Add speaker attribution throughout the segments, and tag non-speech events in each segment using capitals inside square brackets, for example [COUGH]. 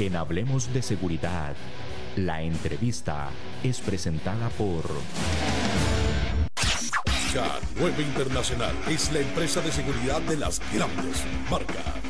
Speaker 1: En Hablemos de Seguridad, la entrevista es presentada por...
Speaker 2: K9 Internacional es la empresa de seguridad de las grandes marcas.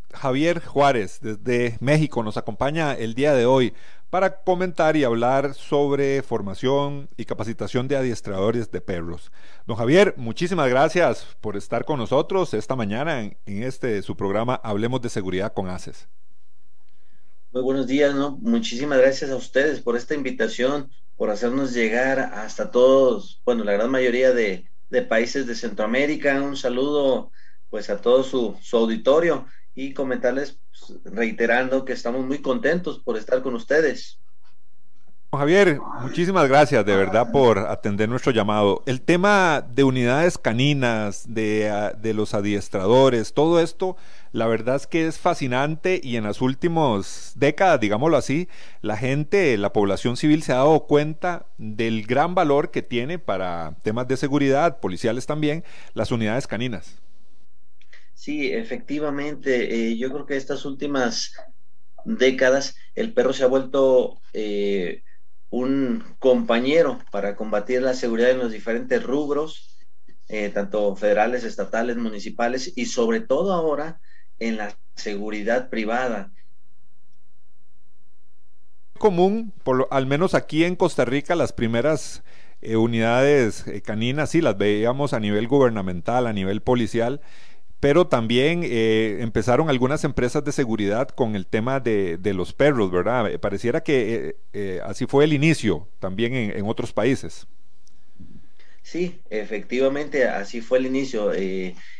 Speaker 3: Javier Juárez desde México nos acompaña el día de hoy para comentar y hablar sobre formación y capacitación de adiestradores de perros. Don Javier, muchísimas gracias por estar con nosotros esta mañana en, este su programa Hablemos de Seguridad con ACES.
Speaker 4: Muy buenos días, ¿no? Muchísimas gracias a ustedes por esta invitación, por hacernos llegar hasta todos, bueno, la gran mayoría de, países de Centroamérica. Un saludo pues a todo su auditorio y comentarles pues, reiterando que estamos muy contentos por estar con ustedes.
Speaker 3: Javier, muchísimas gracias de verdad por atender nuestro llamado. El tema de unidades caninas, de, ah, de, los adiestradores, todo esto, la verdad es que es fascinante y en las últimas décadas, digámoslo así, la gente, la población civil se ha dado cuenta del gran valor que tiene para temas de seguridad, policiales también, las unidades caninas.
Speaker 4: Sí, efectivamente, eh, yo creo que estas últimas décadas el perro se ha vuelto eh, un compañero para combatir la seguridad en los diferentes rubros, eh, tanto federales, estatales, municipales y sobre todo ahora en la seguridad privada.
Speaker 3: Común, por al menos aquí en Costa Rica, las primeras unidades caninas, sí, las veíamos a nivel gubernamental, a nivel policial, pero también eh, empezaron algunas empresas de seguridad con el tema de, los perros, ¿verdad? Eh, pareciera que eh, eh, así fue el inicio también en, otros países.
Speaker 4: Sí, efectivamente, así fue el inicio.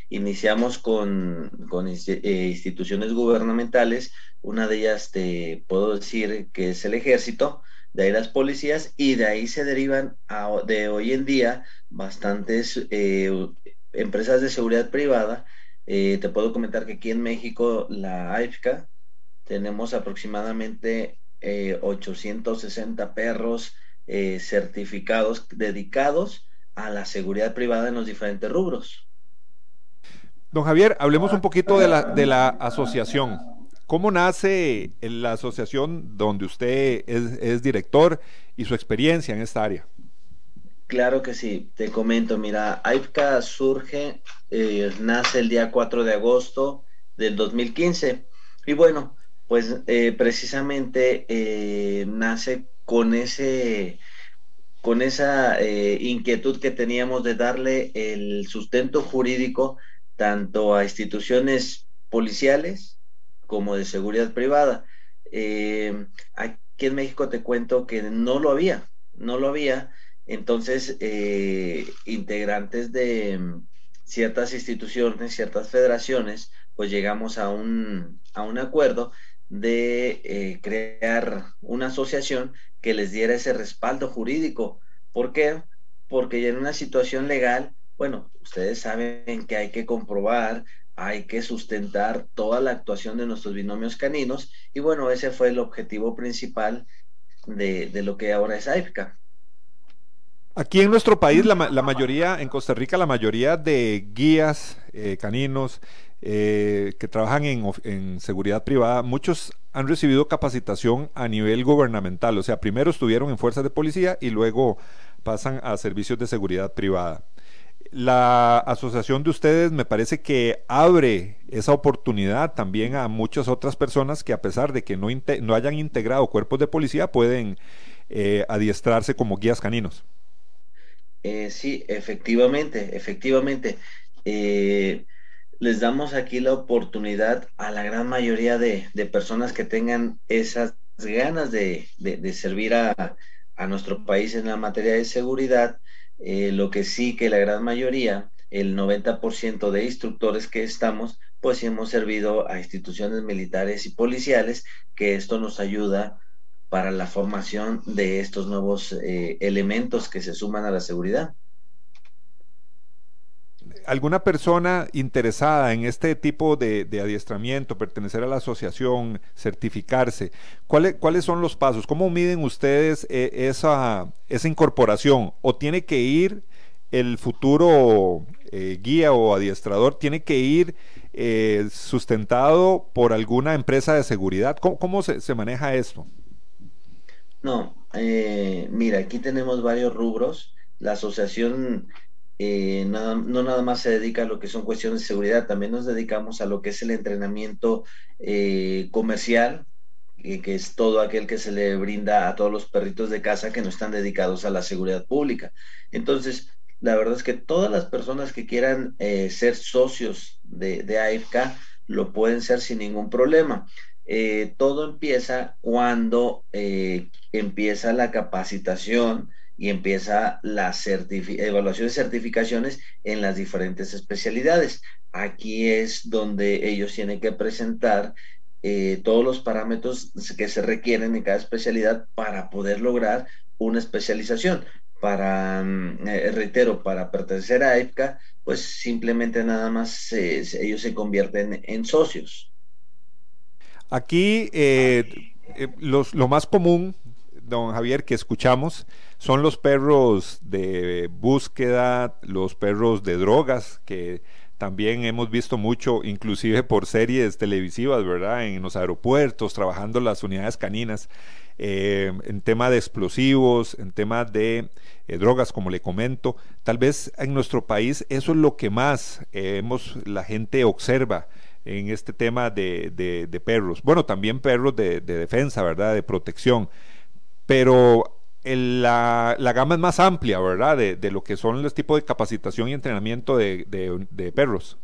Speaker 4: iniciamos con, con instituciones gubernamentales, una de ellas te puedo decir que es el ejército, de ahí las policías y de ahí se derivan de hoy en día bastantes empresas de seguridad privada eh, te puedo comentar que aquí en México, la AIFCA, tenemos aproximadamente 860 eh, perros eh, certificados dedicados a la seguridad privada en los diferentes rubros.
Speaker 3: Don Javier, hablemos un poquito de la, de la asociación. ¿Cómo nace la asociación donde usted es, es director y su experiencia en esta área?
Speaker 4: Claro que sí, te comento, mira, AIFCA surge, eh, nace el día 4 de agosto del 2015 y bueno, pues eh, precisamente eh, nace con ese con esa inquietud que teníamos de darle el sustento jurídico tanto a instituciones policiales como de seguridad privada. aquí en México te cuento que no lo había, no lo había entonces, eh, integrantes de mm, ciertas instituciones, ciertas federaciones, pues llegamos a un, a un acuerdo de eh, crear una asociación que les diera ese respaldo jurídico. ¿Por qué? Porque ya en una situación legal, bueno, ustedes saben que hay que comprobar, hay que sustentar toda la actuación de nuestros binomios caninos y bueno, ese fue el objetivo principal de, de lo que ahora es AIFCA.
Speaker 3: Aquí en nuestro país, la, mayoría, en Costa Rica, la mayoría de guías eh, caninos eh, que trabajan en, seguridad privada, muchos han recibido capacitación a nivel gubernamental, o sea, primero estuvieron en fuerzas de policía y luego pasan a servicios de seguridad privada. La asociación de ustedes me parece que abre esa oportunidad también a muchas otras personas que a pesar de que no, no hayan integrado cuerpos de policía pueden eh, adiestrarse como guías caninos.
Speaker 4: Eh, sí, efectivamente, efectivamente. Eh, les damos aquí la oportunidad a la gran mayoría de, personas que tengan esas ganas de, servir a, nuestro país en la materia de seguridad. Eh, lo que sí que la gran mayoría, el 90% de instructores que estamos, pues hemos servido a instituciones militares y policiales, que esto nos ayuda para la formación de estos nuevos eh, elementos que se suman a la seguridad
Speaker 3: alguna persona interesada en este tipo de, adiestramiento, pertenecer a la asociación, certificarse, ¿cuáles, ¿cuáles son los pasos? ¿Cómo miden ustedes eh, esa, esa incorporación? ¿O tiene que ir el futuro eh, guía o adiestrador, tiene que ir sustentado por alguna empresa de seguridad? ¿Cómo, se, se, maneja esto?
Speaker 4: No, mira, aquí tenemos varios rubros. La asociación eh, no, nada más se dedica a lo que son cuestiones de seguridad, también nos dedicamos a lo que es el entrenamiento eh, comercial, eh, que es todo aquel que se le brinda a todos los perritos de casa que no están dedicados a la seguridad pública. Entonces, la verdad es que todas las personas que quieran ser socios de, de, AFK lo pueden ser sin ningún problema. Todo empieza cuando empieza la capacitación y empieza la evaluación de certificaciones en las diferentes especialidades. Aquí es donde ellos tienen que presentar eh, todos los parámetros que se requieren en cada especialidad para poder lograr una especialización. Para, mm, eh, reitero, para pertenecer a EPCA, pues simplemente nada más ellos se convierten en socios.
Speaker 3: Aquí eh, lo más común, don Javier, que escuchamos son los perros de búsqueda, los perros de drogas, que también hemos visto mucho, inclusive por series televisivas, ¿verdad? En los aeropuertos, trabajando las unidades caninas, eh, en tema de explosivos, en tema de eh, drogas, como le comento. Tal vez en nuestro país eso es lo que más eh, hemos, la gente observa en este tema de, de, perros. Bueno, también perros de, de defensa, ¿verdad? De protección. Pero la, gama es más amplia, ¿verdad? De, lo que son los tipos de capacitación y entrenamiento de, perros.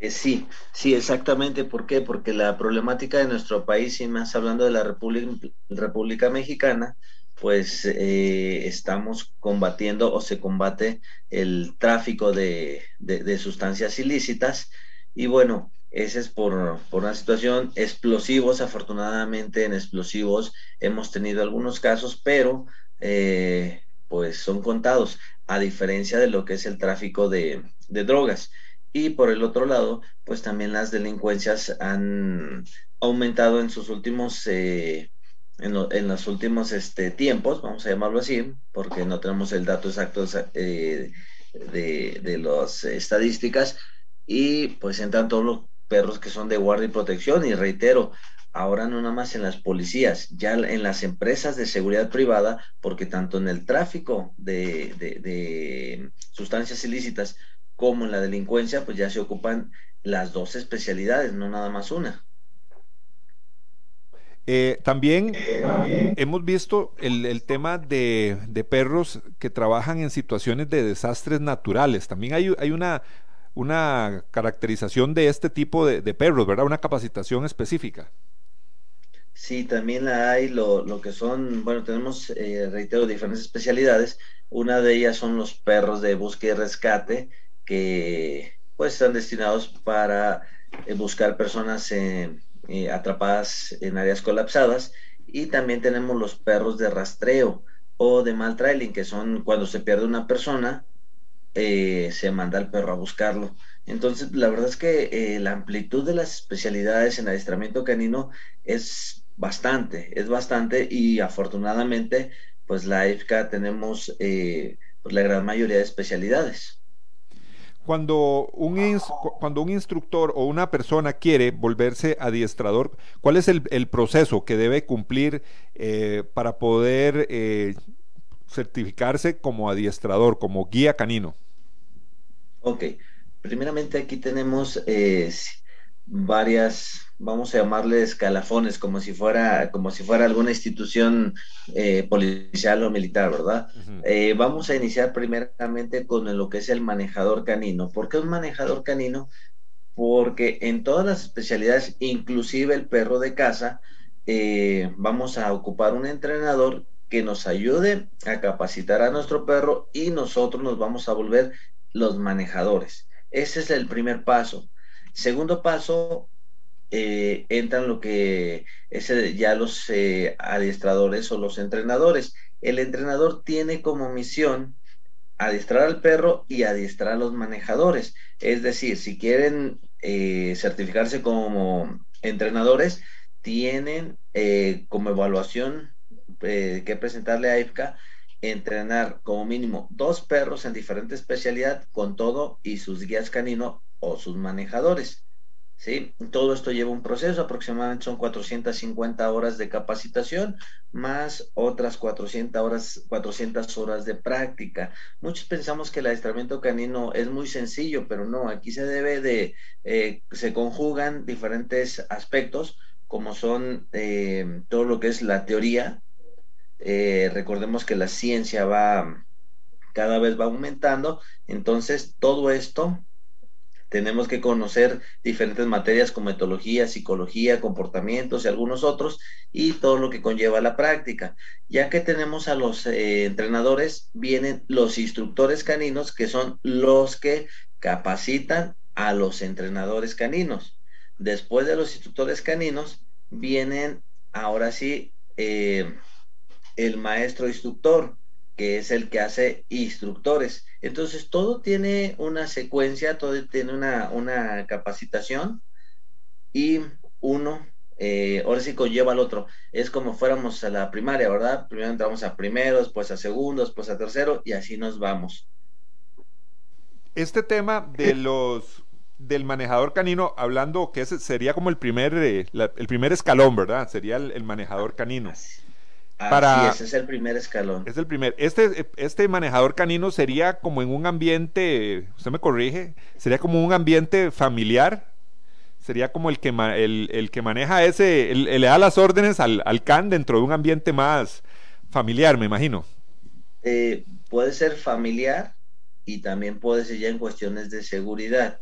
Speaker 4: Eh, sí, sí, exactamente. ¿Por qué? Porque la problemática de nuestro país, y más hablando de la República, República Mexicana, pues eh, estamos combatiendo o se combate el tráfico de, de sustancias ilícitas. Y bueno, ese es por, una situación. Explosivos, afortunadamente en explosivos hemos tenido algunos casos, pero eh, pues son contados, a diferencia de lo que es el tráfico de, drogas. Y por el otro lado, pues también las delincuencias han aumentado en sus últimos, eh, en, los últimos este, tiempos, vamos a llamarlo así, porque no tenemos el dato exacto eh, de, de las estadísticas. Y pues entran todos los perros que son de guardia y protección. Y reitero, ahora no nada más en las policías, ya en las empresas de seguridad privada, porque tanto en el tráfico de, sustancias ilícitas como en la delincuencia, pues ya se ocupan las dos especialidades, no nada más una.
Speaker 3: Eh, también hemos visto el, tema de, de, perros que trabajan en situaciones de desastres naturales. También hay, hay una, una caracterización de este tipo de, perros, ¿verdad? Una capacitación específica.
Speaker 4: Sí, también hay lo, que son, bueno, tenemos, eh, reitero, diferentes especialidades. Una de ellas son los perros de búsqueda y rescate, que pues están destinados para eh, buscar personas eh, atrapadas en áreas colapsadas. Y también tenemos los perros de rastreo o de mal trailing, que son cuando se pierde una persona, eh, se manda al perro a buscarlo. Entonces, la verdad es que eh, la amplitud de las especialidades en adiestramiento canino es bastante, es bastante y afortunadamente, pues la EFCA tenemos eh, pues, la gran mayoría de especialidades.
Speaker 3: Cuando un, cuando un instructor o una persona quiere volverse adiestrador, ¿cuál es el, proceso que debe cumplir para poder certificarse como adiestrador, como guía canino?
Speaker 4: Ok, primeramente aquí tenemos eh, varias, vamos a llamarle escalafones, como si fuera, como si fuera alguna institución eh, policial o militar, ¿verdad? Eh, vamos a iniciar primeramente con lo que es el manejador canino. ¿Por qué un manejador canino? Porque en todas las especialidades, inclusive el perro de casa, vamos a ocupar un entrenador que nos ayude a capacitar a nuestro perro y nosotros nos vamos a volver los manejadores. Ese es el primer paso. Segundo paso, eh, entran lo que es ya los eh, adiestradores o los entrenadores. El entrenador tiene como misión adiestrar al perro y adiestrar a los manejadores. Es decir, si quieren eh, certificarse como entrenadores, tienen como evaluación que presentarle a IFCA entrenar como mínimo dos perros en diferente especialidad con todo y sus guías canino o sus manejadores. ¿sí? Todo esto lleva un proceso, aproximadamente son 450 horas de capacitación más otras 400 horas, 400 horas de práctica. Muchos pensamos que el adiestramiento canino es muy sencillo, pero no, aquí se debe de, eh, se conjugan diferentes aspectos como son eh, todo lo que es la teoría. Eh, recordemos que la ciencia va cada vez va aumentando, entonces todo esto tenemos que conocer diferentes materias como etología, psicología, comportamientos y algunos otros, y todo lo que conlleva la práctica. Ya que tenemos a los eh, entrenadores, vienen los instructores caninos, que son los que capacitan a los entrenadores caninos. Después de los instructores caninos, vienen ahora sí eh, el maestro instructor, que es el que hace instructores. Entonces, todo tiene una secuencia, todo tiene una, capacitación y uno, eh, ahora sí conlleva al otro. Es como fuéramos a la primaria, ¿verdad? Primero entramos a primero, después a segundo, después a tercero y así nos vamos.
Speaker 3: Este tema de los del manejador canino, hablando que ese sería como el primer, eh, el primer escalón, ¿verdad? Sería el, manejador canino.
Speaker 4: Para, ese es el primer escalón.
Speaker 3: Es el primer. Este, este manejador canino sería como en un ambiente, usted me corrige, sería como un ambiente familiar. Sería como el que, el, que maneja ese, le da las órdenes al, al, can dentro de un ambiente más familiar, me imagino.
Speaker 4: Eh, puede ser familiar y también puede ser ya en cuestiones de seguridad.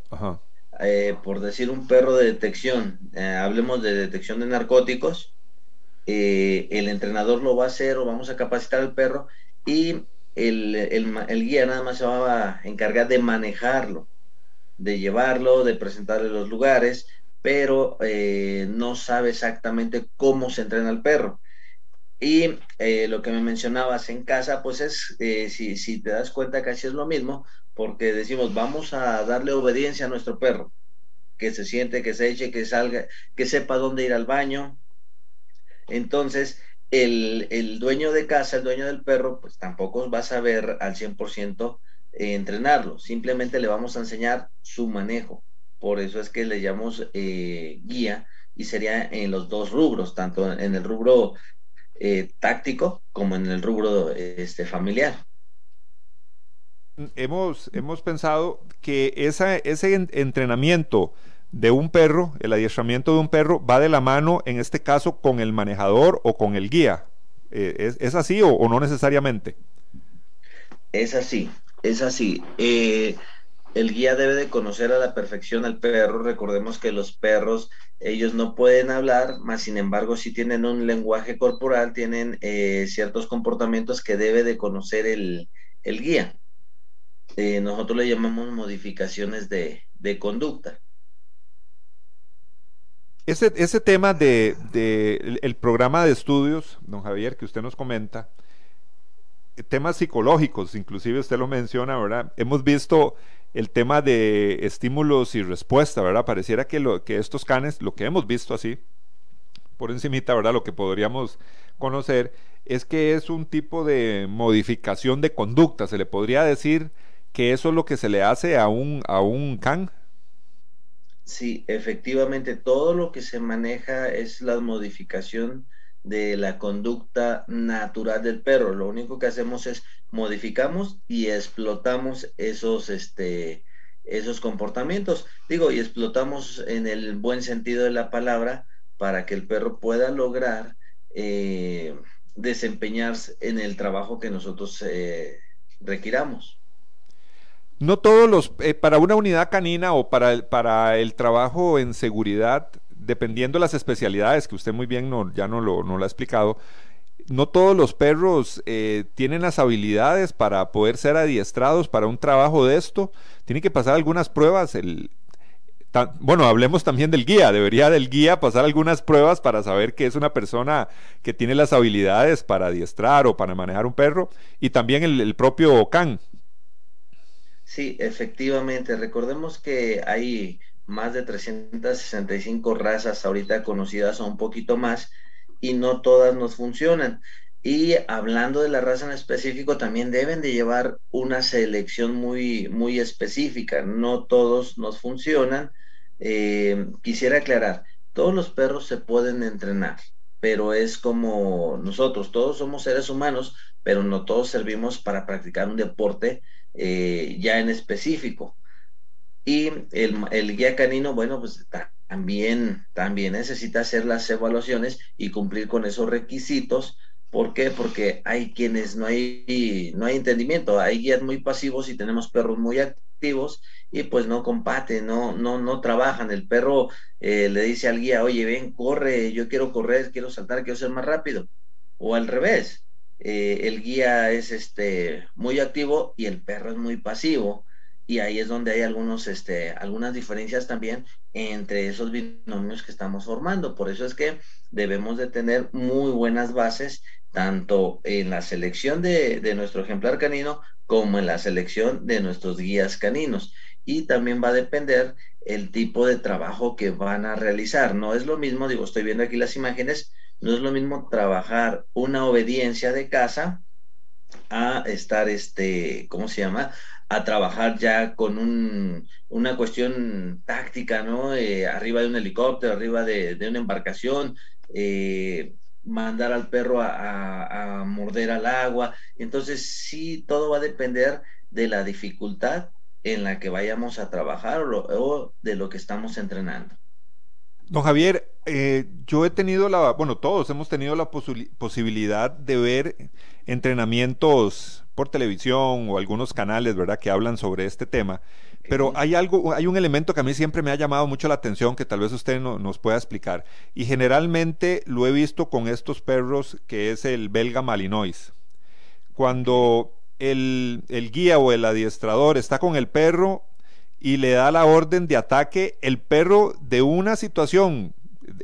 Speaker 4: Eh, por decir un perro de detección, eh, hablemos de detección de narcóticos, eh, el entrenador lo va a hacer o vamos a capacitar al perro y el, guía nada más se va a encargar de manejarlo, de llevarlo, de presentarle los lugares, pero eh, no sabe exactamente cómo se entrena el perro. Y eh, lo que me mencionabas en casa, pues es, si, si, te das cuenta, casi es lo mismo, porque decimos, vamos a darle obediencia a nuestro perro, que se siente, que se eche, que salga, que sepa dónde ir al baño, entonces, el, dueño de casa, el dueño del perro, pues tampoco va a saber al 100% eh, entrenarlo. Simplemente le vamos a enseñar su manejo. Por eso es que le llamamos eh, guía y sería en los dos rubros, tanto en el rubro eh, táctico como en el rubro este, familiar.
Speaker 3: Hemos, hemos pensado que ese entrenamiento de un perro, el adiestramiento de un perro va de la mano, en este caso, con el manejador o con el guía. Eh, ¿es, así o, no necesariamente?
Speaker 4: Es así, es así. Eh, el guía debe de conocer a la perfección al perro. Recordemos que los perros, ellos no pueden hablar, mas sin embargo, si tienen un lenguaje corporal, tienen eh, ciertos comportamientos que debe de conocer el, guía. nosotros le llamamos modificaciones de conducta.
Speaker 3: Ese, tema de, el programa de estudios, don Javier, que usted nos comenta, temas psicológicos, inclusive usted lo menciona, ¿verdad? Hemos visto el tema de estímulos y respuesta, ¿verdad? Pareciera que, lo, que estos canes, lo que hemos visto así, por encimita, ¿verdad? Lo que podríamos conocer es que es un tipo de modificación de conducta. Se le podría decir que eso es lo que se le hace a un, a un can.
Speaker 4: Sí, efectivamente, todo lo que se maneja es la modificación de la conducta natural del perro. Lo único que hacemos es modificamos y explotamos esos, este, esos comportamientos. Digo, y explotamos en el buen sentido de la palabra para que el perro pueda lograr eh, desempeñarse en el trabajo que nosotros eh, requiramos.
Speaker 3: No todos los, eh, para una unidad canina o para el, para el trabajo en seguridad, dependiendo de las especialidades, que usted muy bien no, ya no lo, no lo ha explicado, no todos los perros eh, tienen las habilidades para poder ser adiestrados para un trabajo de esto. Tiene que pasar algunas pruebas. El, bueno, hablemos también del guía. Debería del guía pasar algunas pruebas para saber que es una persona que tiene las habilidades para adiestrar o para manejar un perro. Y también el, propio can.
Speaker 4: Sí, efectivamente. Recordemos que hay más de 365 razas ahorita conocidas o un poquito más y no todas nos funcionan. Y hablando de la raza en específico, también deben de llevar una selección muy, muy específica. No todos nos funcionan. Eh, quisiera aclarar, todos los perros se pueden entrenar, pero es como nosotros, todos somos seres humanos, pero no todos servimos para practicar un deporte eh, ya en específico. Y el, guía canino, bueno, pues también, también necesita hacer las evaluaciones y cumplir con esos requisitos ¿Por qué? Porque hay quienes no hay, no hay entendimiento, hay guías muy pasivos y tenemos perros muy activos y pues no compaten, no, no, no trabajan. El perro eh, le dice al guía, oye, ven, corre, yo quiero correr, quiero saltar, quiero ser más rápido. O al revés, eh, el guía es este, muy activo y el perro es muy pasivo. Y ahí es donde hay algunos, este, algunas diferencias también entre esos binomios que estamos formando. Por eso es que debemos de tener muy buenas bases tanto en la selección de, nuestro ejemplar canino como en la selección de nuestros guías caninos. Y también va a depender el tipo de trabajo que van a realizar. No es lo mismo, digo, estoy viendo aquí las imágenes, no es lo mismo trabajar una obediencia de casa a estar, este, ¿cómo se llama? A trabajar ya con un, una cuestión táctica, ¿no? Eh, arriba de un helicóptero, arriba de, de una embarcación, eh, mandar al perro a, morder al agua. Entonces, sí, todo va a depender de la dificultad en la que vayamos a trabajar o, de lo que estamos entrenando.
Speaker 3: Don Javier, eh, yo he tenido la, bueno, todos hemos tenido la posibilidad de ver entrenamientos por televisión o algunos canales, ¿verdad?, que hablan sobre este tema. Pero hay algo, hay un elemento que a mí siempre me ha llamado mucho la atención que tal vez usted nos pueda explicar. Y generalmente lo he visto con estos perros que es el belga malinois. Cuando el, guía o el adiestrador está con el perro y le da la orden de ataque, el perro de una situación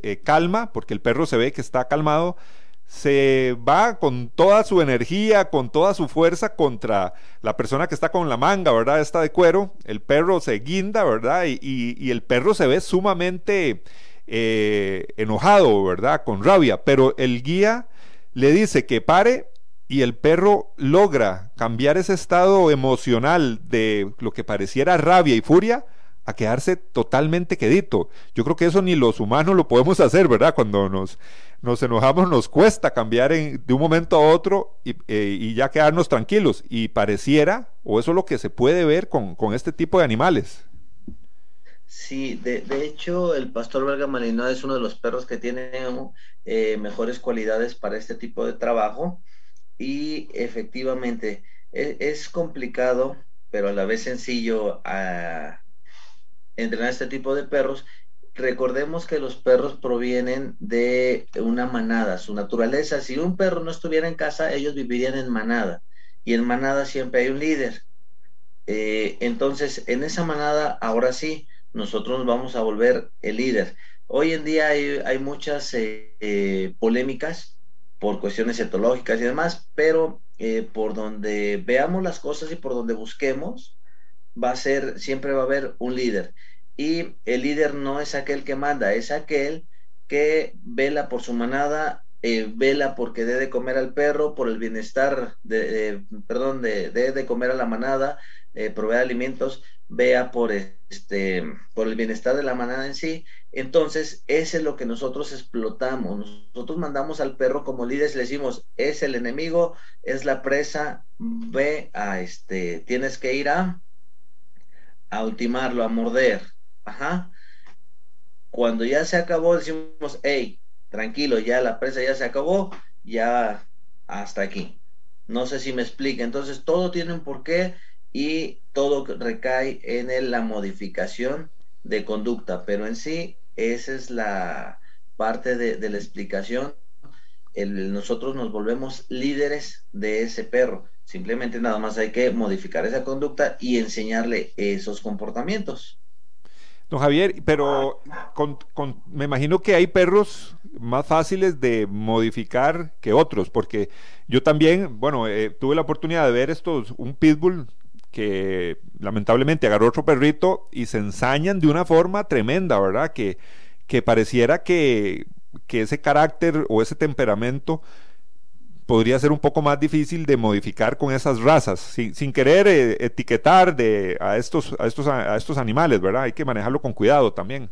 Speaker 3: eh, calma, porque el perro se ve que está calmado, se va con toda su energía, con toda su fuerza contra la persona que está con la manga, ¿verdad? Está de cuero, el perro se guinda, ¿verdad? Y, el perro se ve sumamente eh, enojado, ¿verdad? Con rabia, pero el guía le dice que pare y el perro logra cambiar ese estado emocional de lo que pareciera rabia y furia a quedarse totalmente quedito. Yo creo que eso ni los humanos lo podemos hacer, ¿verdad? Cuando nos, nos enojamos nos cuesta cambiar de un momento a otro eh, y, ya quedarnos tranquilos. Y pareciera, o eso es lo que se puede ver con, este tipo de animales.
Speaker 4: Sí, de, hecho el pastor belga malinois es uno de los perros que tiene eh, mejores cualidades para este tipo de trabajo y efectivamente e, es, complicado, pero a la vez sencillo a entrenar este tipo de perros, recordemos que los perros provienen de una manada, su naturaleza. Si un perro no estuviera en casa, ellos vivirían en manada. Y en manada siempre hay un líder. Eh, entonces, en esa manada, ahora sí, nosotros nos vamos a volver el líder. Hoy en día hay, muchas eh, eh, polémicas por cuestiones etológicas y demás, pero por donde veamos las cosas y por donde busquemos, va a ser, siempre va a haber un líder. Y el líder no es aquel que manda, es aquel que vela por su manada, eh, vela porque debe de comer al perro, por el bienestar, de, perdón, de, de, comer a la manada, eh, proveer alimentos, vea por, este, por el bienestar de la manada en sí. Entonces, ese es lo que nosotros explotamos. Nosotros mandamos al perro como líderes, le decimos, es el enemigo, es la presa, ve a este, tienes que ir a a ultimarlo, a morder. Ajá. Cuando ya se acabó, decimos, hey, tranquilo, ya la presa ya se acabó, ya hasta aquí. No sé si me explica. Entonces, todo tiene un porqué y todo recae en la modificación de conducta, pero en sí, esa es la parte de, la explicación. nosotros nos volvemos líderes de ese perro. Simplemente nada más hay que modificar esa conducta y enseñarle esos comportamientos.
Speaker 3: Don Javier, pero me imagino que hay perros más fáciles de modificar que otros, porque yo también, bueno, eh, tuve la oportunidad de ver estos, un pitbull que lamentablemente agarró otro perrito y se ensañan de una forma tremenda, ¿verdad? Que, que pareciera que, que ese carácter o ese temperamento podría ser un poco más difícil de modificar con esas razas, sin, querer eh, etiquetar de, a, estos, a, estos, a estos animales, ¿verdad? Hay que manejarlo con cuidado también.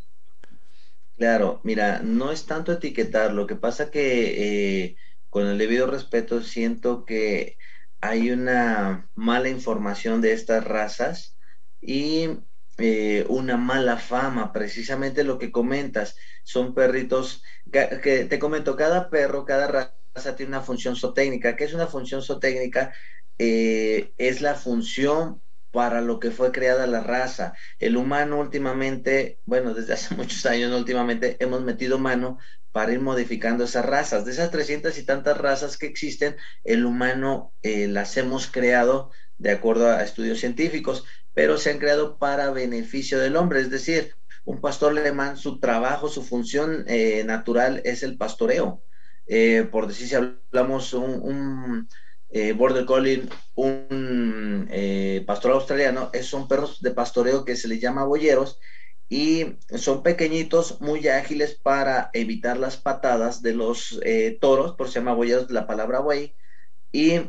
Speaker 4: Claro, mira, no es tanto etiquetar, lo que pasa que eh, con el debido respeto siento que hay una mala información de estas razas y eh, una mala fama, precisamente lo que comentas, son perritos, que te comento, cada perro, cada raza, tiene una función zootécnica. ¿Qué es una función zootécnica? Eh, es la función para lo que fue creada la raza. El humano últimamente, bueno, desde hace [LAUGHS] muchos años últimamente hemos metido mano para ir modificando esas razas. De esas 300 y tantas razas que existen, el humano eh, las hemos creado de acuerdo a estudios científicos, pero se han creado para beneficio del hombre. Es decir, un pastor alemán, su trabajo, su función eh, natural es el pastoreo. Eh, por decir si hablamos un, eh, Border Collie, un eh, pastor australiano, son perros de pastoreo que se les llama boyeros y son pequeñitos, muy ágiles para evitar las patadas de los toros, por se llama boyeros la palabra buey, y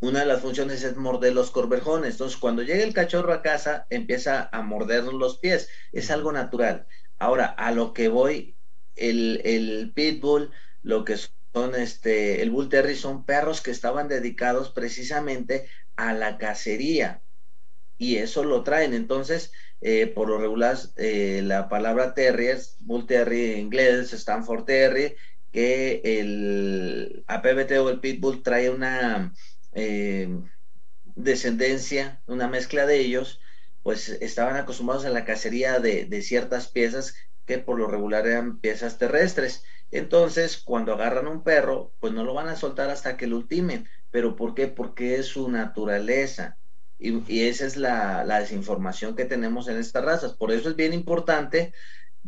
Speaker 4: una de las funciones es morder los corvejones. Entonces, cuando llega el cachorro a casa, empieza a morder los pies. Es algo natural. Ahora, a lo que voy el, pitbull, lo que son este, el bull terrier son perros que estaban dedicados precisamente a la cacería y eso lo traen. Entonces, eh, por lo regular, eh, la palabra terrier, bull terrier en inglés, Stanford terrier, que el APBT o el pitbull trae una eh, descendencia, una mezcla de ellos, pues estaban acostumbrados a la cacería de, de ciertas piezas que por lo regular eran piezas terrestres. Entonces, cuando agarran un perro, pues no lo van a soltar hasta que lo ultimen. ¿Pero por qué? Porque es su naturaleza. Y, esa es la, desinformación que tenemos en estas razas. Por eso es bien importante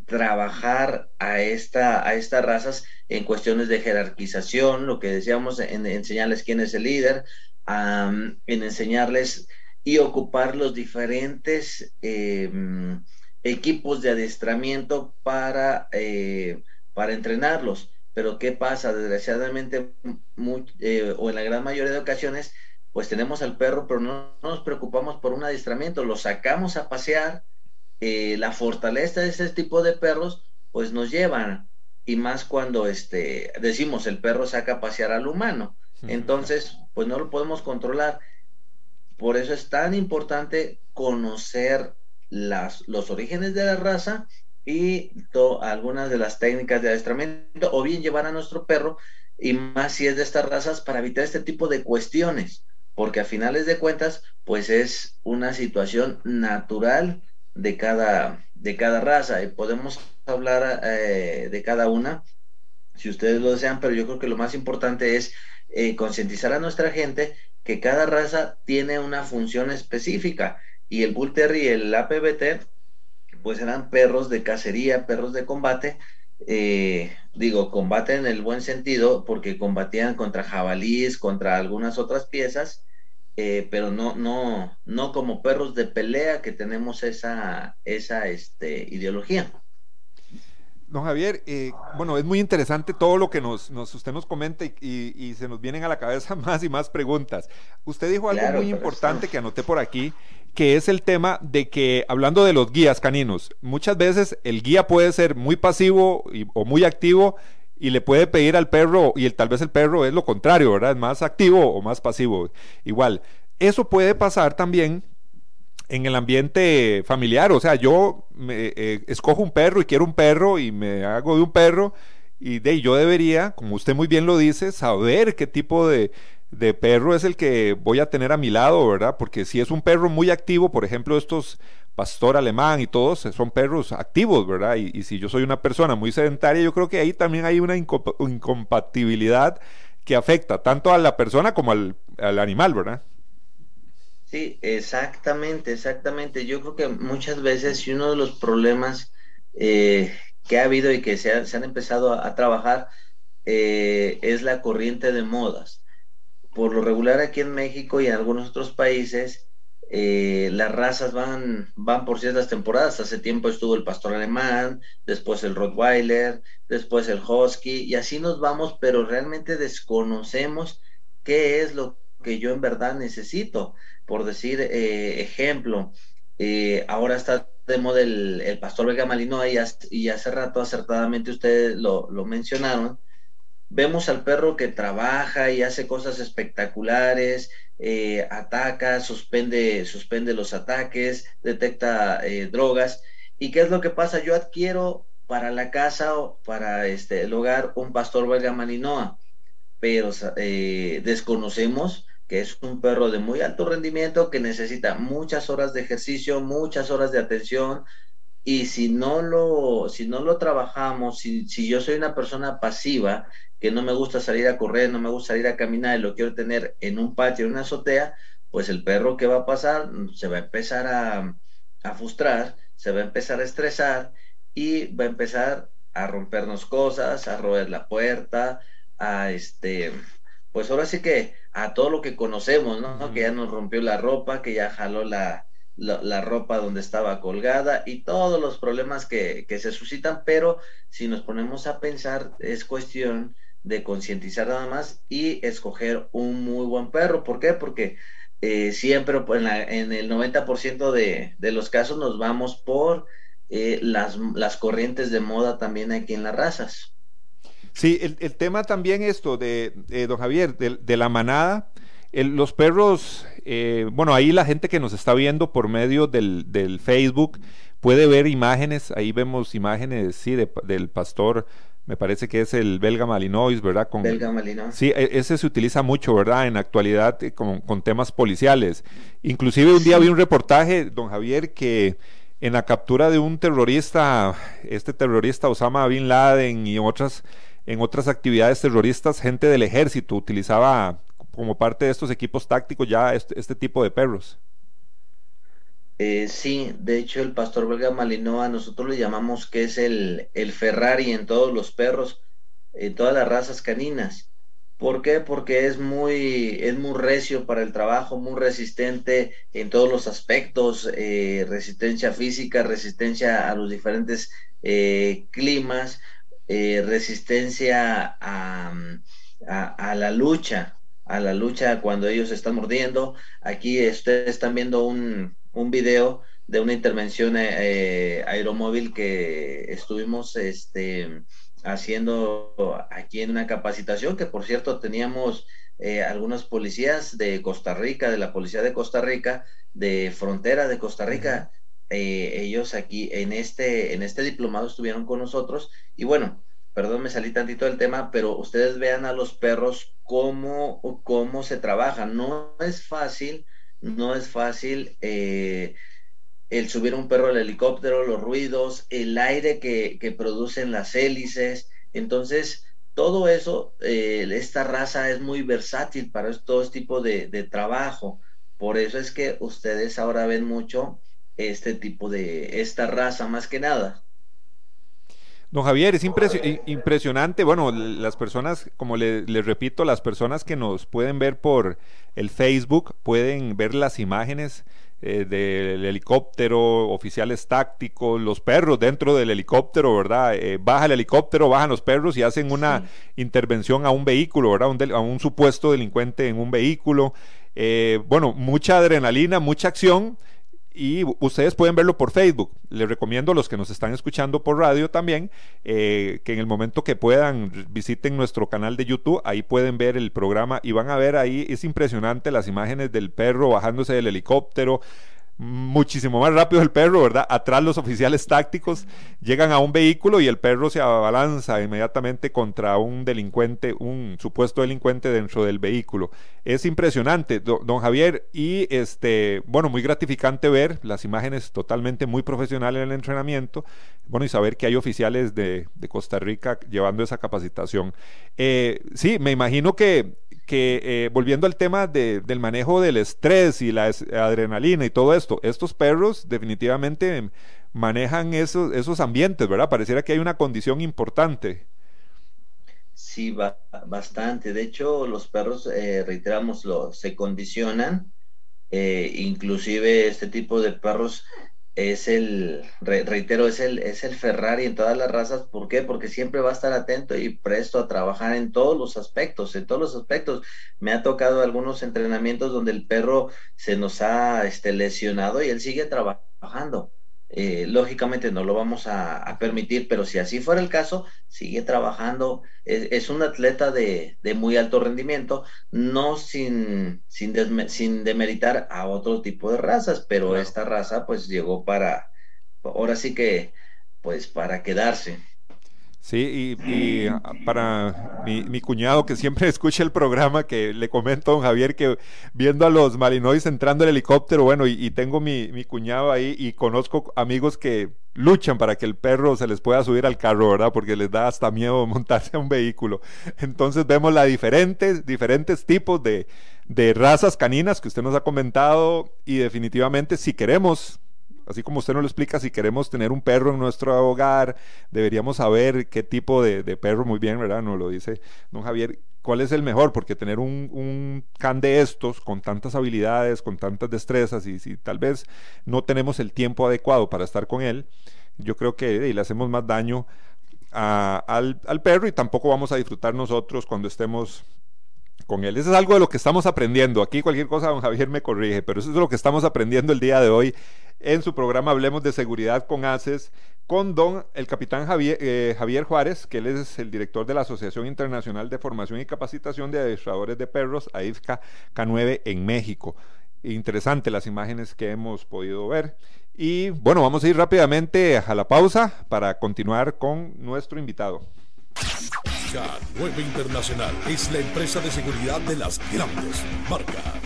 Speaker 4: trabajar a, esta, a estas razas en cuestiones de jerarquización, lo que decíamos, en, enseñarles quién es el líder, en enseñarles y ocupar los diferentes... Em, equipos de adiestramiento para, eh, para entrenarlos. Pero ¿qué pasa? Desgraciadamente, eh, o en la gran mayoría de ocasiones, pues tenemos al perro, pero no, nos preocupamos por un adiestramiento, lo sacamos a pasear, eh, la fortaleza de ese tipo de perros, pues nos llevan, y más cuando este, decimos el perro saca a pasear al humano, entonces, pues no lo podemos controlar. Por eso es tan importante conocer las, los orígenes de la raza y algunas de las técnicas de adiestramiento o bien llevar a nuestro perro y más si es de estas razas para evitar este tipo de cuestiones porque a finales de cuentas pues es una situación natural de cada de cada raza y podemos hablar eh, de cada una si ustedes lo desean pero yo creo que lo más importante es eh, concientizar a nuestra gente que cada raza tiene una función específica y el Bull Terrier y el APBT, pues eran perros de cacería, perros de combate. Eh, digo, combate en el buen sentido, porque combatían contra jabalíes, contra algunas otras piezas, eh, pero no, no, no como perros de pelea que tenemos esa, esa este, ideología.
Speaker 3: Don Javier, eh, bueno, es muy interesante todo lo que nos, usted nos comenta y, se nos vienen a la cabeza [LAUGHS] más y más preguntas. Usted dijo algo muy importante que anoté por aquí, que es el tema de que, hablando de los guías caninos, muchas veces el guía puede ser muy pasivo o muy activo y le puede pedir al perro, y el, tal vez el perro es lo contrario, ¿verdad? Es más activo o más pasivo. Igual, eso puede pasar también en el ambiente familiar. O sea, yo me, eh, escojo un perro y quiero un perro y me hago de un perro y de yo debería, como usted muy bien lo dice, saber qué tipo de, de perro es el que voy a tener a mi lado, ¿verdad? Porque si es un perro muy activo, por ejemplo, estos pastor alemán y todos son perros activos, ¿verdad? Y, si yo soy una persona muy sedentaria, yo creo que ahí también hay una incompatibilidad que afecta tanto a la persona como al, al animal, ¿verdad?
Speaker 4: Sí, exactamente, exactamente. Yo creo que muchas veces y uno de los problemas eh, que ha habido y que se, han empezado a, trabajar eh, es la corriente de modas. Por lo regular aquí en México y en algunos otros países, eh, las razas van, van por ciertas temporadas. Hace tiempo estuvo el pastor alemán, después el Rottweiler, después el Husky, y así nos vamos, pero realmente desconocemos qué es lo que yo en verdad necesito. Por decir eh, ejemplo, eh, ahora está de moda el, pastor Vega Malinois y, hace rato acertadamente ustedes lo, lo mencionaron. Vemos al perro que trabaja y hace cosas espectaculares, eh, ataca, suspende, suspende los ataques, detecta eh, drogas. ¿Y qué es lo que pasa? Yo adquiero para la casa o para este, el hogar un pastor belga malinoa, pero eh, desconocemos que es un perro de muy alto rendimiento que necesita muchas horas de ejercicio, muchas horas de atención, y si no lo, si no lo trabajamos, si, si yo soy una persona pasiva que no me gusta salir a correr, no me gusta salir a caminar y lo quiero tener en un patio, en una azotea, pues el perro que va a pasar se va a empezar a, a frustrar, se va a empezar a estresar y va a empezar a rompernos cosas, a roer la puerta, a este, pues ahora sí que a todo lo que conocemos, ¿no? Que ya nos rompió la ropa, que ya jaló la, la, ropa donde estaba colgada y todos los problemas que, que, se suscitan, pero si nos ponemos a pensar, es cuestión de concientizar nada más y escoger un muy buen perro. ¿Por qué? Porque eh, siempre pues, en, el 90% de, de, los casos nos vamos por eh, las, las, corrientes de moda también aquí en las razas.
Speaker 3: Sí, el, el tema también esto de, don Javier, de, de la manada, los perros, eh, bueno, ahí la gente que nos está viendo por medio del, del Facebook puede ver imágenes, ahí vemos imágenes, sí, del pastor me parece que es el belga malinois, ¿verdad?
Speaker 4: Con, belga malinois.
Speaker 3: Sí, e, ese se utiliza mucho, ¿verdad? En actualidad eh, con, con, temas policiales. Inclusive un día vi un reportaje, don Javier, que en la captura de un terrorista, este terrorista Osama Bin Laden y otras, en otras actividades terroristas, gente del ejército utilizaba como parte de estos equipos tácticos ya este, este tipo de perros.
Speaker 4: Eh, sí, de hecho el pastor belga Malinois nosotros le llamamos que es el, el, Ferrari en todos los perros, en todas las razas caninas. ¿Por qué? Porque es muy, es muy recio para el trabajo, muy resistente en todos los aspectos, eh, resistencia física, resistencia a los diferentes eh, climas, resistencia a, a, a la lucha, a la lucha cuando ellos están mordiendo. Aquí ustedes están viendo un, un video de una intervención eh, eh, aeromóvil que estuvimos este, haciendo aquí en una capacitación, que por cierto teníamos eh, algunos policías de Costa Rica, de la Policía de Costa Rica, de Frontera de Costa Rica, ellos aquí en este, en este diplomado estuvieron con nosotros y bueno, perdón, me salí tantito del tema, pero ustedes vean a los perros cómo, cómo se trabaja. No es fácil no es fácil eh, el subir un perro al helicóptero, los ruidos, el aire que, producen las hélices. Entonces, todo eso, eh, esta raza es muy versátil para todo este tipo de, trabajo. Por eso es que ustedes ahora ven mucho este tipo de, esta raza más que nada.
Speaker 3: Don Javier, es impresionante. Bueno, las personas, como le, les repito, las personas que nos pueden ver por el Facebook pueden ver las imágenes eh, del helicóptero, oficiales tácticos, los perros dentro del helicóptero, ¿verdad? Eh, baja el helicóptero, bajan los perros y hacen una intervención a un vehículo, ¿verdad? a un supuesto delincuente en un vehículo. Eh, bueno, mucha adrenalina, mucha acción y ustedes pueden verlo por Facebook. Les recomiendo a los que nos están escuchando por radio también eh, que en el momento que puedan visiten nuestro canal de YouTube, ahí pueden ver el programa y van a ver ahí, es impresionante las imágenes del perro bajándose del helicóptero. Muchísimo más rápido el perro, ¿verdad? Atrás los oficiales tácticos llegan a un vehículo y el perro se abalanza inmediatamente contra un delincuente, un supuesto delincuente dentro del vehículo. Es impresionante, don Javier, y este, bueno, muy gratificante ver las imágenes totalmente muy profesionales en el entrenamiento, bueno, y saber que hay oficiales de, Costa Rica llevando esa capacitación. Eh, sí, me imagino que que eh, volviendo al tema del manejo del estrés y la adrenalina y todo esto, estos perros definitivamente manejan esos, esos ambientes, ¿verdad? Pareciera que hay una condición importante.
Speaker 4: Sí, bastante. De hecho, los perros, eh, se condicionan. Eh, inclusive este tipo de perros es el, reitero, es el, es el Ferrari en todas las razas. ¿Por qué? Porque siempre va a estar atento y presto a trabajar en todos los aspectos, en todos los aspectos. Me ha tocado algunos entrenamientos donde el perro se nos ha este, lesionado y él sigue trabajando. Eh, lógicamente no lo vamos a, permitir, pero si así fuera el caso, sigue trabajando. Es, un atleta de, muy alto rendimiento, no sin, sin, sin, demeritar a otro tipo de razas, pero esta raza pues llegó para, ahora sí que, pues para quedarse.
Speaker 3: Sí, y, para mi, cuñado que siempre [LAUGHS] escucha el programa, que le comento a don Javier que viendo a los Malinois entrando el helicóptero, bueno, y, tengo mi, mi, cuñado ahí y conozco amigos que luchan para que el perro se les pueda subir al carro, ¿verdad? Porque les da hasta miedo [LAUGHS] montarse a un vehículo. Entonces vemos la diferentes, diferentes tipos de, de razas caninas que usted nos ha comentado y definitivamente si queremos Así como usted nos lo explica, si queremos tener un perro en nuestro hogar, deberíamos saber qué tipo de, perro, muy bien, ¿verdad? Nos lo dice don Javier, cuál es el mejor, porque tener un, can de estos con tantas habilidades, con tantas destrezas, y si tal vez no tenemos el tiempo adecuado para estar con él, yo creo que le hacemos más daño al, al perro y tampoco vamos a disfrutar nosotros cuando estemos con él. Eso es algo de lo que estamos aprendiendo. Aquí cualquier cosa, don Javier me corrige, pero eso es lo que estamos aprendiendo el día de hoy en su programa Hablemos de Seguridad con ACES con don el capitán Javier, eh, Javier Juárez, que él es el director de la Asociación Internacional de Formación y Capacitación de Adestradores de Perros, AIFCA K9 en México. Interesante las imágenes que hemos podido ver. Y bueno, vamos a ir rápidamente a la pausa para continuar con nuestro invitado.
Speaker 2: K9 Internacional es la empresa de seguridad de las grandes marcas.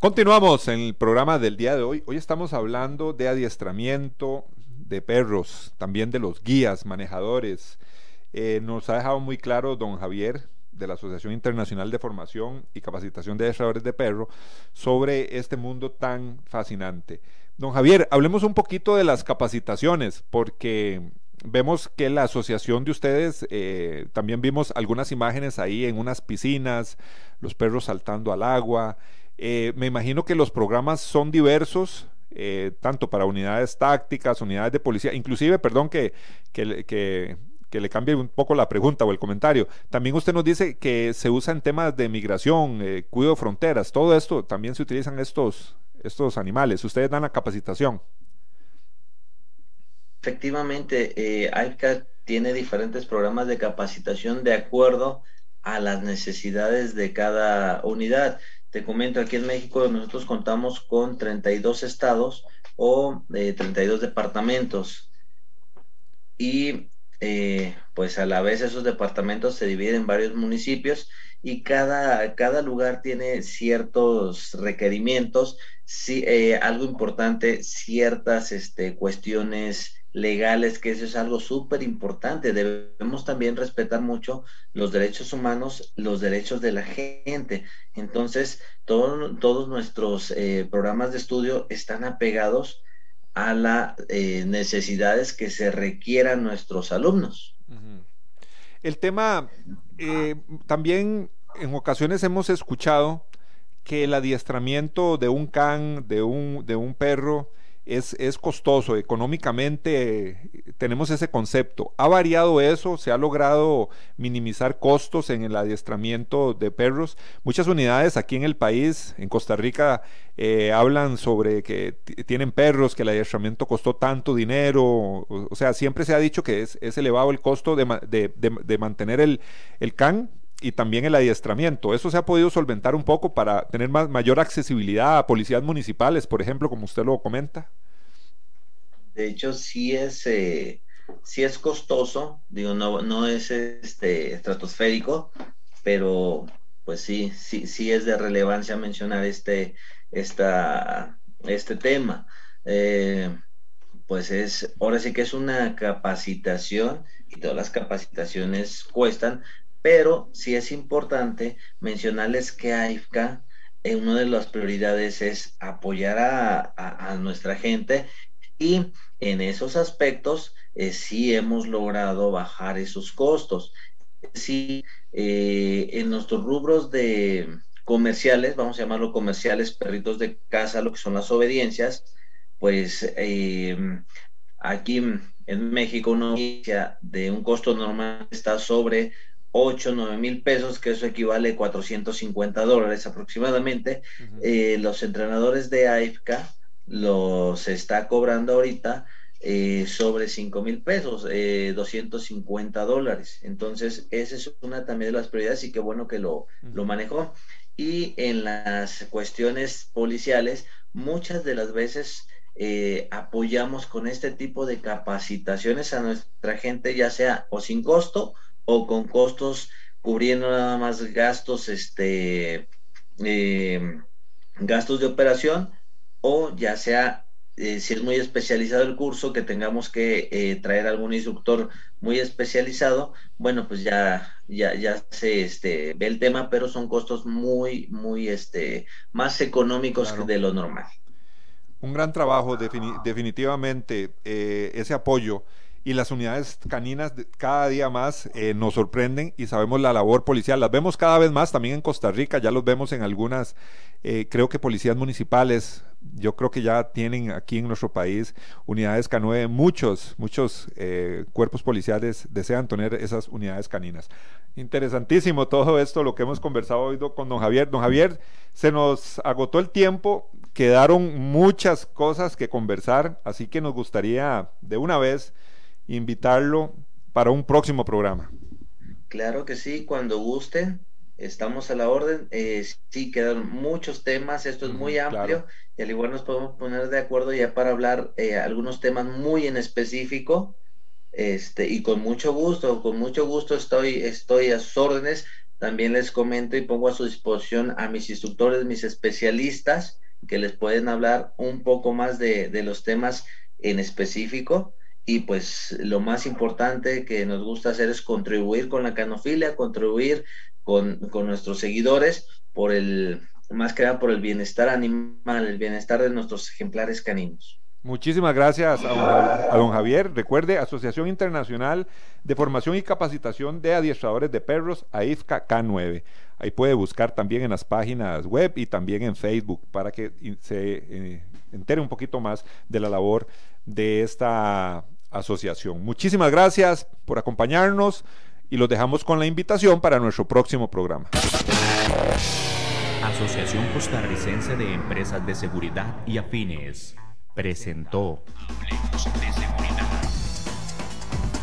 Speaker 3: Continuamos en el programa del día de hoy. Hoy estamos hablando de adiestramiento de perros, también de los guías, manejadores. Eh, nos ha dejado muy claro don Javier de la Asociación Internacional de Formación y Capacitación de Adestradores de Perro sobre este mundo tan fascinante. Don Javier, hablemos un poquito de las capacitaciones, porque vemos que la asociación de ustedes, eh, también vimos algunas imágenes ahí en unas piscinas, los perros saltando al agua. Eh, me imagino que los programas son diversos, eh, tanto para unidades tácticas, unidades de policía, inclusive, perdón que, que, que, le cambie un poco la pregunta o el comentario. También usted nos dice que se usa en temas de migración, cuidado de fronteras, todo esto, también se utilizan estos, estos animales. Ustedes dan la capacitación.
Speaker 4: Efectivamente, eh, tiene diferentes programas de capacitación de acuerdo a las necesidades de cada unidad. Te comento, aquí en México nosotros contamos con 32 estados o 32 eh, departamentos. Y eh, pues a la vez esos departamentos se dividen en varios municipios y cada, cada lugar tiene ciertos requerimientos, sí, eh, algo importante, ciertas este, cuestiones legales, que eso es algo súper importante. Debemos también respetar mucho los derechos humanos, los derechos de la gente. Entonces, todos nuestros eh, programas de estudio están apegados a las eh, necesidades que se requieran nuestros alumnos.
Speaker 3: El tema, eh, también en ocasiones hemos escuchado que el adiestramiento de un can, de un, de un perro, es, es, costoso, económicamente tenemos ese concepto. ¿Ha variado eso? ¿Se ha logrado minimizar costos en el adiestramiento de perros? Muchas unidades aquí en el país, en Costa Rica, eh, hablan sobre que tienen perros, que el adiestramiento costó tanto dinero, o, sea, siempre se ha dicho que es, es elevado el costo de, de, de, mantener el, el can y también el adiestramiento. Eso se ha podido solventar un poco para tener más, mayor accesibilidad a policías municipales, por ejemplo, como usted lo comenta.
Speaker 4: De hecho, sí es, eh, sí es costoso, digo, no, no es este, estratosférico, pero pues sí, sí, sí es de relevancia mencionar este, esta, este tema. Eh, pues es, ahora sí que es una capacitación y todas las capacitaciones cuestan, pero sí es importante mencionarles que AIFCA, eh, una de las prioridades es apoyar a, nuestra gente y en esos aspectos eh, sí hemos logrado bajar esos costos. Sí, eh, en nuestros rubros de comerciales, vamos a llamarlo comerciales, perritos de casa, lo que son las obediencias, pues aquí en México una obediencia de un costo normal está sobre 8, 9 mil pesos, que eso equivale a 450 dólares aproximadamente. Eh, los entrenadores de AIFCA los está cobrando ahorita eh, sobre 5 mil pesos, 250 eh, dólares. Entonces, esa es una también de las prioridades y qué bueno que lo, lo manejó. Y en las cuestiones policiales, muchas de las veces apoyamos con este tipo de capacitaciones a nuestra gente, ya sea o sin costo o con costos cubriendo nada más gastos, este, eh, gastos de operación, o ya sea, eh, si es muy especializado el curso, que tengamos que eh, traer algún instructor muy especializado, bueno, pues ya, ya, ya se este, ve el tema, pero son costos muy, muy, este, más económicos que de lo normal.
Speaker 3: Un gran trabajo, definitivamente, ese apoyo y las unidades caninas cada día más eh, nos sorprenden y sabemos la labor policial. Las vemos cada vez más también en Costa Rica, ya los vemos en algunas, eh, creo que policías municipales, yo creo que ya tienen aquí en nuestro país unidades K9, muchos, muchos eh, cuerpos policiales desean tener esas unidades caninas. Interesantísimo todo esto, lo que hemos conversado hoy con don Javier. Don Javier, se nos agotó el tiempo, quedaron muchas cosas que conversar, así que nos gustaría de una vez invitarlo para un próximo programa.
Speaker 4: Claro que sí, cuando gusten, estamos a la orden. Eh, sí, quedan muchos temas, esto es muy amplio y al igual nos podemos poner de acuerdo ya para hablar eh, algunos temas muy en específico. Este, y con mucho gusto, con mucho gusto estoy, estoy a sus órdenes. También les comento y pongo a su disposición a mis instructores, mis especialistas, que les pueden hablar un poco más de, de los temas en específico y pues lo más importante que nos gusta hacer es contribuir con la canofilia, contribuir con, nuestros seguidores por el, más que nada por el bienestar animal, el bienestar de nuestros ejemplares caninos.
Speaker 3: Muchísimas gracias a don, Javier. Recuerde, Asociación Internacional de Formación y Capacitación de Adiestradores de Perros, AIFCA K9. Ahí puede buscar también en las páginas web y también en Facebook para que se eh, entere un poquito más de la labor de esta asociación. Muchísimas gracias por acompañarnos y los dejamos con la invitación para nuestro próximo programa.
Speaker 1: Asociación Costarricense de Empresas de Seguridad y Afines presentó Hablemos de Seguridad.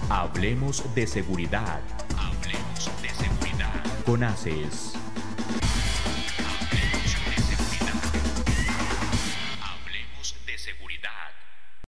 Speaker 1: Hablemos de Seguridad. Hablemos de Seguridad. Con ACES